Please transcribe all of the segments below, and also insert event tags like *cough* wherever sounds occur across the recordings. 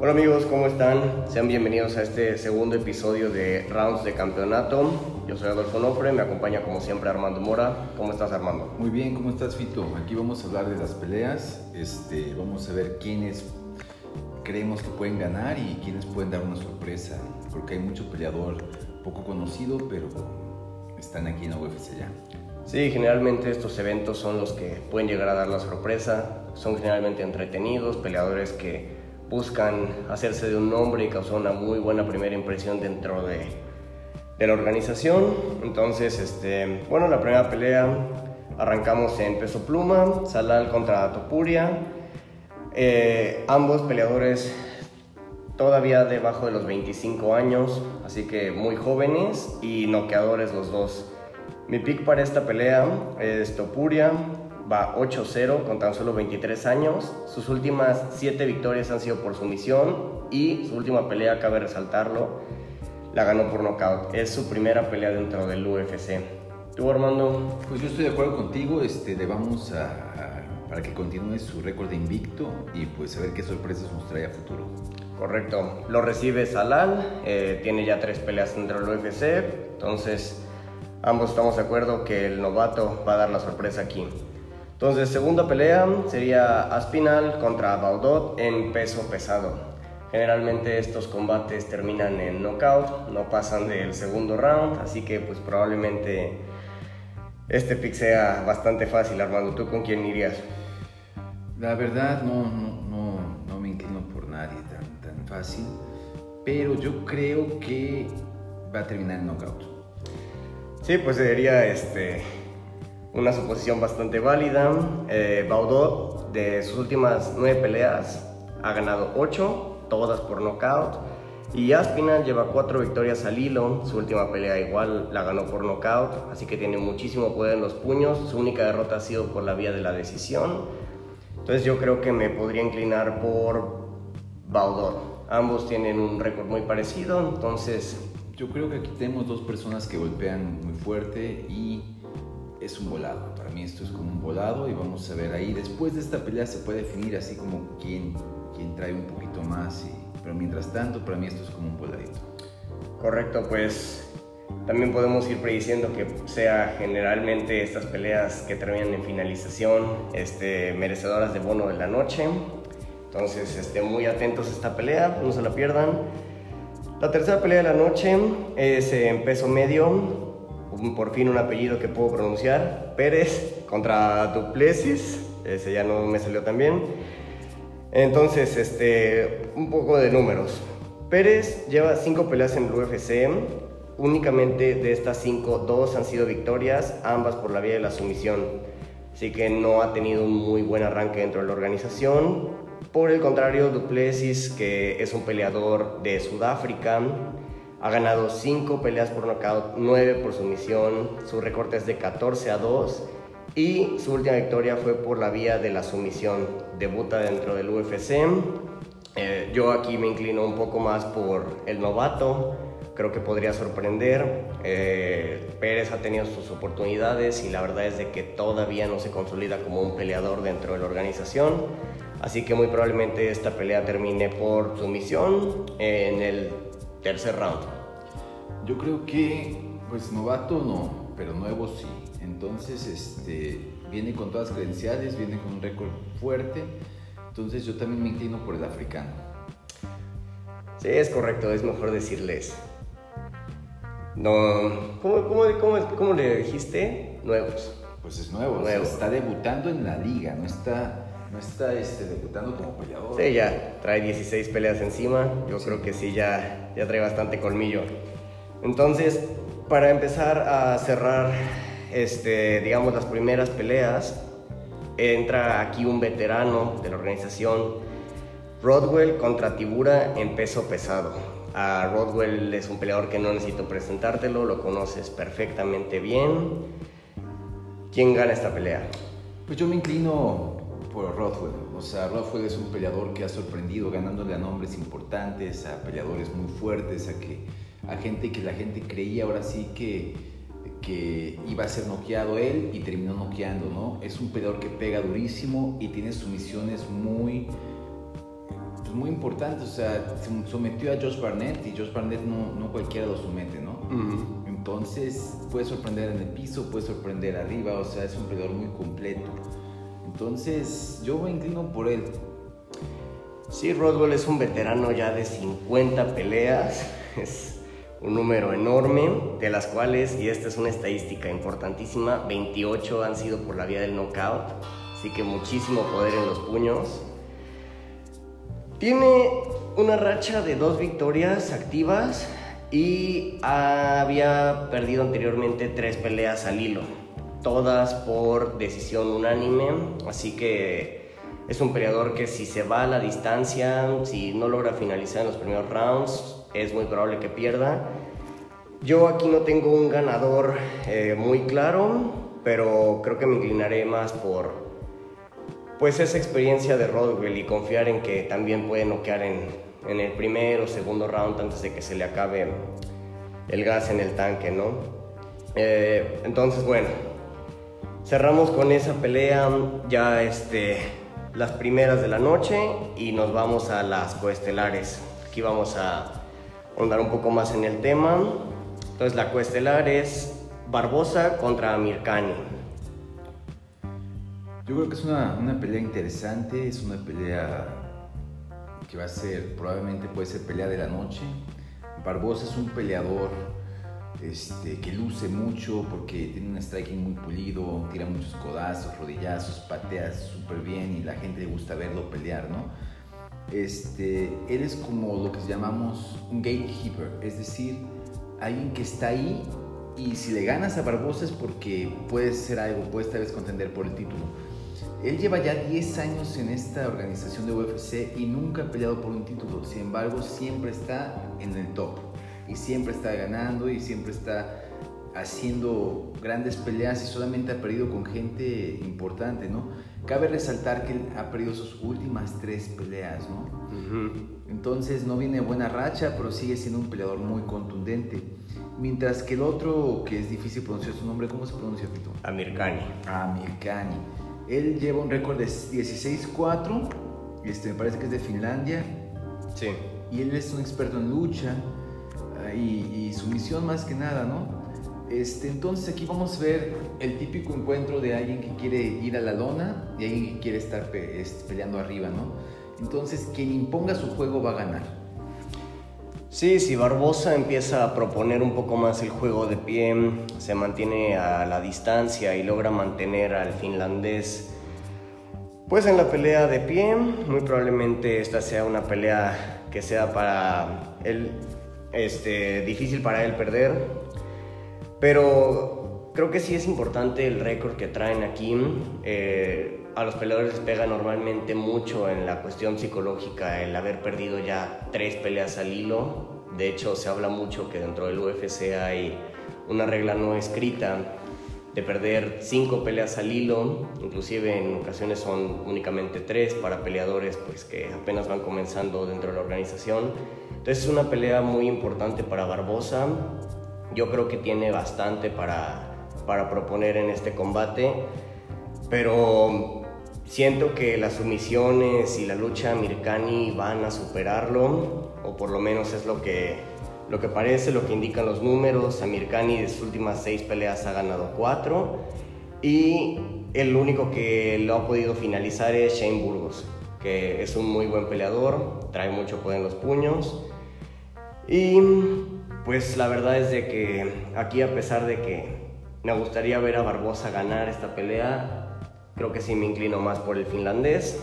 Hola amigos, ¿cómo están? Sean bienvenidos a este segundo episodio de Rounds de Campeonato. Yo soy Adolfo Nofre, me acompaña como siempre Armando Mora. ¿Cómo estás Armando? Muy bien, ¿cómo estás Fito? Aquí vamos a hablar de las peleas, este, vamos a ver quiénes creemos que pueden ganar y quiénes pueden dar una sorpresa, porque hay mucho peleador poco conocido, pero están aquí en la UFC ya. Sí, generalmente estos eventos son los que pueden llegar a dar la sorpresa, son generalmente entretenidos, peleadores que buscan hacerse de un nombre y causar una muy buena primera impresión dentro de, la organización. Entonces, este, bueno, la primera pelea arrancamos en peso pluma, Salal contra Topuria. Eh, ambos peleadores todavía debajo de los 25 años, así que muy jóvenes y noqueadores los dos. Mi pick para esta pelea es Topuria, va 8-0 con tan solo 23 años. Sus últimas 7 victorias han sido por sumisión y su última pelea, cabe resaltarlo, la ganó por nocaut. Es su primera pelea dentro del UFC. ¿Tú, Armando? Pues yo estoy de acuerdo contigo, este, le vamos a, para que continúe su récord de invicto y pues a ver qué sorpresas nos trae a futuro. Correcto, lo recibe Salal, eh, tiene ya tres peleas dentro del UFC, entonces ambos estamos de acuerdo que el novato va a dar la sorpresa aquí. Entonces, segunda pelea sería Aspinal contra Baudot en peso pesado. Generalmente estos combates terminan en knockout, no pasan del segundo round, así que pues probablemente este pick sea bastante fácil, Armando. ¿Tú con quién irías? La verdad no, no, no, no me inclino por nadie tan, tan fácil, pero yo creo que va a terminar en knockout. Sí, pues sería este, una suposición bastante válida. Eh, Baudot, de sus últimas nueve peleas, ha ganado ocho, todas por nocaut. Y Aspinal lleva cuatro victorias al hilo. Su última pelea igual la ganó por nocaut, así que tiene muchísimo poder en los puños. Su única derrota ha sido por la vía de la decisión. Entonces yo creo que me podría inclinar por Baudot. Ambos tienen un récord muy parecido, entonces... Yo creo que aquí tenemos dos personas que golpean muy fuerte y es un volado. Para mí esto es como un volado y vamos a ver ahí. Después de esta pelea se puede definir así como quién, quién trae un poquito más. pero mientras tanto, para mí esto es como un voladito. Correcto, pues también podemos ir prediciendo que sea generalmente estas peleas que terminan en finalización este, merecedoras de bono de la noche. Entonces, estén muy atentos a esta pelea, no se la pierdan. La tercera pelea de la noche es en peso medio, por fin un apellido que puedo pronunciar, Pérez contra Duplessis, ese ya no me salió tan bien. Entonces, este, un poco de números. Pérez lleva cinco peleas en el UFC, únicamente de estas cinco, dos han sido victorias, ambas por la vía de la sumisión. Así que no ha tenido un muy buen arranque dentro de la organización. Por el contrario, Duplessis, que es un peleador de Sudáfrica, ha ganado 5 peleas por nocaut, 9 por sumisión, su récord es de 14 a 2 y su última victoria fue por la vía de la sumisión. Debuta dentro del UFC. Eh, yo aquí me inclino un poco más por el novato, creo que podría sorprender. Eh, Pérez ha tenido sus oportunidades y la verdad es de que todavía no se consolida como un peleador dentro de la organización. Así que muy probablemente esta pelea termine por sumisión en el tercer round. Yo creo que, pues novato no, pero nuevo sí. Entonces, este, viene con todas las credenciales, viene con un récord fuerte. Entonces, yo también me inclino por el africano. Sí, es correcto, es mejor decirles. No, ¿cómo, cómo, cómo, le dijiste? Nuevos. Pues es nuevo, nuevo. está debutando en la liga, no está no está este, debutando como peleador. Sí, ya trae 16 peleas encima. Yo creo que sí, ya, ya trae bastante colmillo. Entonces, para empezar a cerrar, este, digamos, las primeras peleas, entra aquí un veterano de la organización, Rodwell contra Tibura en peso pesado. A Rodwell es un peleador que no necesito presentártelo, lo conoces perfectamente bien. ¿Quién gana esta pelea? Pues yo me inclino por Rothwell. O sea, Rothwell es un peleador que ha sorprendido ganándole a nombres importantes, a peleadores muy fuertes, a, que, a gente que la gente creía ahora sí que, que iba a ser noqueado él y terminó noqueando, ¿no? Es un peleador que pega durísimo y tiene sumisiones muy pues, muy importante, o sea, sometió a Josh Barnett y Josh Barnett no, no cualquiera lo somete, ¿no? Entonces puede sorprender en el piso, puede sorprender arriba, o sea, es un peleador muy completo. Entonces yo me inclino por él. Sí, Rodwell es un veterano ya de 50 peleas, *laughs* es un número enorme, de las cuales, y esta es una estadística importantísima, 28 han sido por la vía del knockout, así que muchísimo poder en los puños. Tiene una racha de dos victorias activas y había perdido anteriormente tres peleas al hilo, todas por decisión unánime, así que es un peleador que si se va a la distancia, si no logra finalizar en los primeros rounds, es muy probable que pierda. Yo aquí no tengo un ganador eh, muy claro, pero creo que me inclinaré más por pues esa experiencia de Rodwell y confiar en que también puede noquear en, en el primer o segundo round antes de que se le acabe el gas en el tanque, ¿no? Eh, entonces, bueno, cerramos con esa pelea ya este, las primeras de la noche y nos vamos a las coestelares. Aquí vamos a ahondar un poco más en el tema. Entonces, la coestelar es Barbosa contra Mirkani. Yo creo que es una, una pelea interesante, es una pelea que va a ser, probablemente puede ser pelea de la noche. Barbosa es un peleador este, que luce mucho porque tiene un striking muy pulido, tira muchos codazos, rodillazos, patea súper bien y la gente le gusta verlo pelear, ¿no? Este, él es como lo que llamamos un gatekeeper, es decir, alguien que está ahí y si le ganas a Barbosa es porque puede ser algo, puedes tal vez contender por el título él lleva ya 10 años en esta organización de UFC y nunca ha peleado por un título. Sin embargo, siempre está en el top. Y siempre está ganando y siempre está haciendo grandes peleas y solamente ha perdido con gente importante, ¿no? Cabe resaltar que él ha perdido sus últimas tres peleas, ¿no? Entonces no viene buena racha, pero sigue siendo un peleador muy contundente. Mientras que el otro, que es difícil pronunciar su nombre, ¿cómo se pronuncia, Pito? Amirkani. Amirkani él lleva un récord de 16-4, este, me parece que es de Finlandia. Sí. Y él es un experto en lucha y, su misión más que nada, ¿no? Este, entonces aquí vamos a ver el típico encuentro de alguien que quiere ir a la lona y alguien que quiere estar peleando arriba, ¿no? Entonces quien imponga su juego va a ganar. Sí, si Barbosa empieza a proponer un poco más el juego de pie, se mantiene a la distancia y logra mantener al finlandés pues en la pelea de pie, muy probablemente esta sea una pelea que sea para él este, difícil para él perder, pero creo que sí es importante el récord que traen aquí. Eh, a los peleadores les pega normalmente mucho en la cuestión psicológica el haber perdido ya tres peleas al hilo. De hecho, se habla mucho que dentro del UFC hay una regla no escrita de perder cinco peleas al hilo, inclusive en ocasiones son únicamente tres para peleadores pues, que apenas van comenzando dentro de la organización. Es una pelea muy importante para Barbosa. Yo creo que tiene bastante para, para proponer en este combate, pero Siento que las sumisiones y la lucha Mirkani van a superarlo, o por lo menos es lo que, lo que parece, lo que indican los números. Mirkani de sus últimas seis peleas ha ganado cuatro, y el único que lo ha podido finalizar es Shane Burgos, que es un muy buen peleador, trae mucho poder en los puños. Y pues la verdad es de que aquí a pesar de que me gustaría ver a Barbosa ganar esta pelea, creo que sí me inclino más por el finlandés.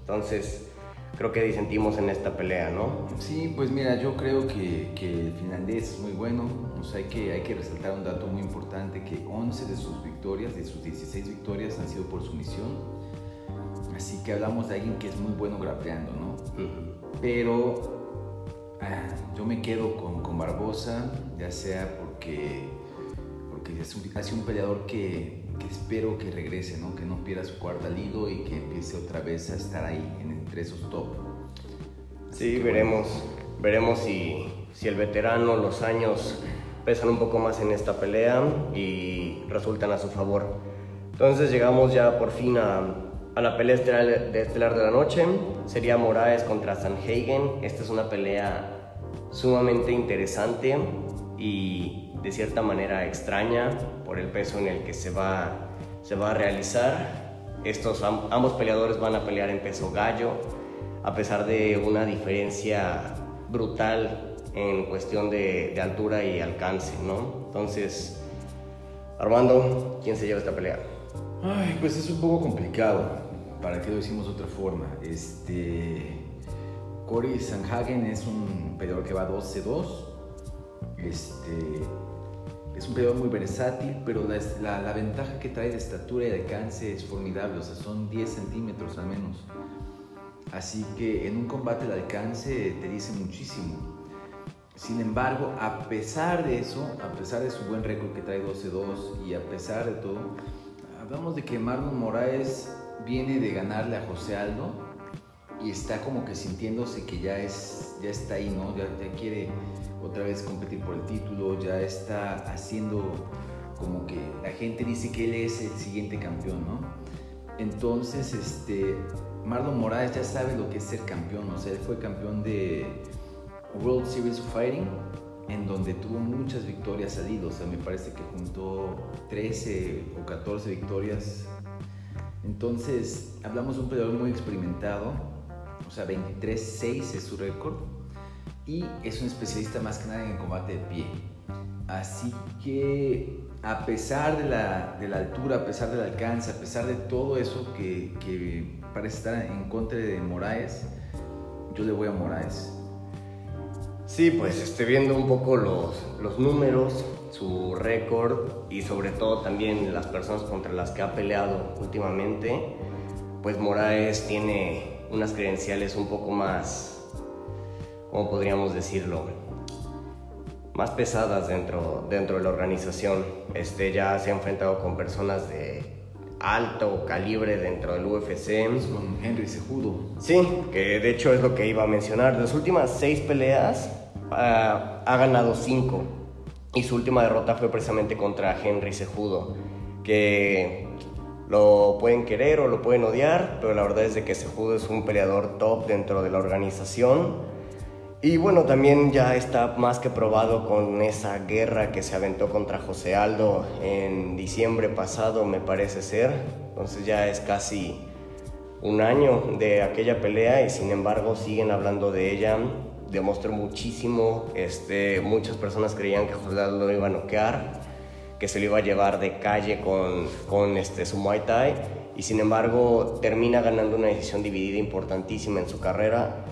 Entonces, creo que disentimos en esta pelea, ¿no? Sí, pues mira, yo creo que, que el finlandés es muy bueno. O sea, hay que, hay que resaltar un dato muy importante, que 11 de sus victorias, de sus 16 victorias, han sido por sumisión. Así que hablamos de alguien que es muy bueno grapeando, ¿no? Pero yo me quedo con, con Barbosa, ya sea porque, porque es un, ha sido un peleador que que espero que regrese, ¿no? que no pierda su cuarta liga y que empiece otra vez a estar ahí entre esos top. sí, veremos, veremos si, si el veterano, los años pesan un poco más en esta pelea y resultan a su favor. Entonces llegamos ya por fin a, a la pelea estelar de, estelar de la noche. Sería Moraes contra Sanhagen. Esta es una pelea sumamente interesante y de cierta manera extraña por el peso en el que se va, se va a realizar. Estos ambos peleadores van a pelear en peso gallo, a pesar de una diferencia brutal en cuestión de, de altura y alcance, ¿no? Entonces, Armando, ¿quién se lleva esta pelea? Ay, pues es un poco complicado. ¿Para qué lo decimos de otra forma? Este. Cory Sanhagen es un peleador que va 12-2. Este. Es un peleador muy versátil, pero la, la, ventaja que trae de estatura y de alcance es formidable. O sea, son 10 centímetros al menos. Así que en un combate el alcance te dice muchísimo. Sin embargo, a pesar de eso, a pesar de su buen récord que trae 12-2 y a pesar de todo, hablamos de que Marlon Moraes viene de ganarle a José Aldo y está como que sintiéndose que ya, es, ya está ahí, ¿no? Ya, quiere otra vez competir por el título, ya está haciendo como que la gente dice que él es el siguiente campeón, ¿no? Entonces, este, Marlon Moraes ya sabe lo que es ser campeón, o sea, él fue campeón de World Series of Fighting, en donde tuvo muchas victorias salidas. O sea, me parece que juntó 13 o 14 victorias. Entonces, hablamos de un peleador muy experimentado, o sea, 23-6 es su récord, y es un especialista más que nada en combate de pie. Así que, a pesar de la, de la altura, a pesar del alcance, a pesar de todo eso que, que parece estar en contra de Moraes, yo le voy a Moraes. Sí, pues esté viendo un poco los, los números, su récord y sobre todo también las personas contra las que ha peleado últimamente, pues Moraes tiene unas credenciales un poco más, ¿cómo podríamos decirlo? Más pesadas dentro, dentro de la organización. Este ya se ha enfrentado con personas de alto calibre dentro del UFC. Con Henry Sejudo. Sí, que de hecho es lo que iba a mencionar. Las últimas seis peleas uh, ha ganado cinco y su última derrota fue precisamente contra Henry Sejudo, que lo pueden querer o lo pueden odiar, pero la verdad es de que Sejudo es un peleador top dentro de la organización. Y bueno, también ya está más que probado con esa guerra que se aventó contra José Aldo en diciembre pasado, me parece ser. Entonces ya es casi un año de aquella pelea y sin embargo siguen hablando de ella. Demostró muchísimo, este, muchas personas creían que José lo iba a noquear, que se lo iba a llevar de calle con, con este, su Muay Thai y sin embargo termina ganando una decisión dividida importantísima en su carrera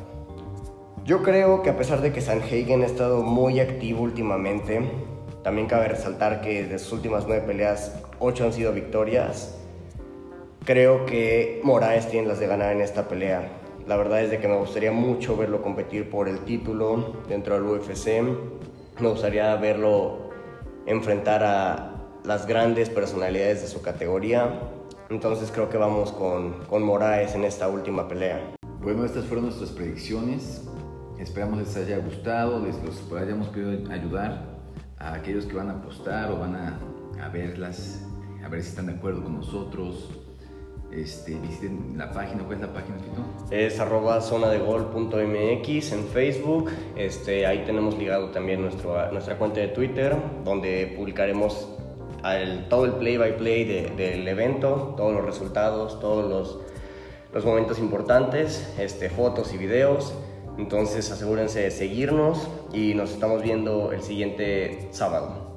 yo creo que a pesar de que Sanhagen ha estado muy activo últimamente, también cabe resaltar que de sus últimas nueve peleas, ocho han sido victorias. Creo que Moraes tiene las de ganar en esta pelea. La verdad es de que me gustaría mucho verlo competir por el título dentro del UFC. Me gustaría verlo enfrentar a las grandes personalidades de su categoría. Entonces creo que vamos con, con Moraes en esta última pelea. Bueno, estas fueron nuestras predicciones. Esperamos les haya gustado, les los hayamos podido ayudar a aquellos que van a apostar o van a, a verlas, a ver si están de acuerdo con nosotros. Este, visiten la página, ¿cuál es la página, Fito? Es arroba zona de gol.mx en Facebook. Este, ahí tenemos ligado también nuestro, nuestra cuenta de Twitter, donde publicaremos todo el play-by-play del evento, todos los resultados, todos los, los momentos importantes, este, fotos y videos. Entonces asegúrense de seguirnos y nos estamos viendo el siguiente sábado.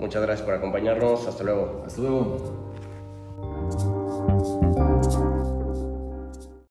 Muchas gracias por acompañarnos. Hasta luego. Hasta luego.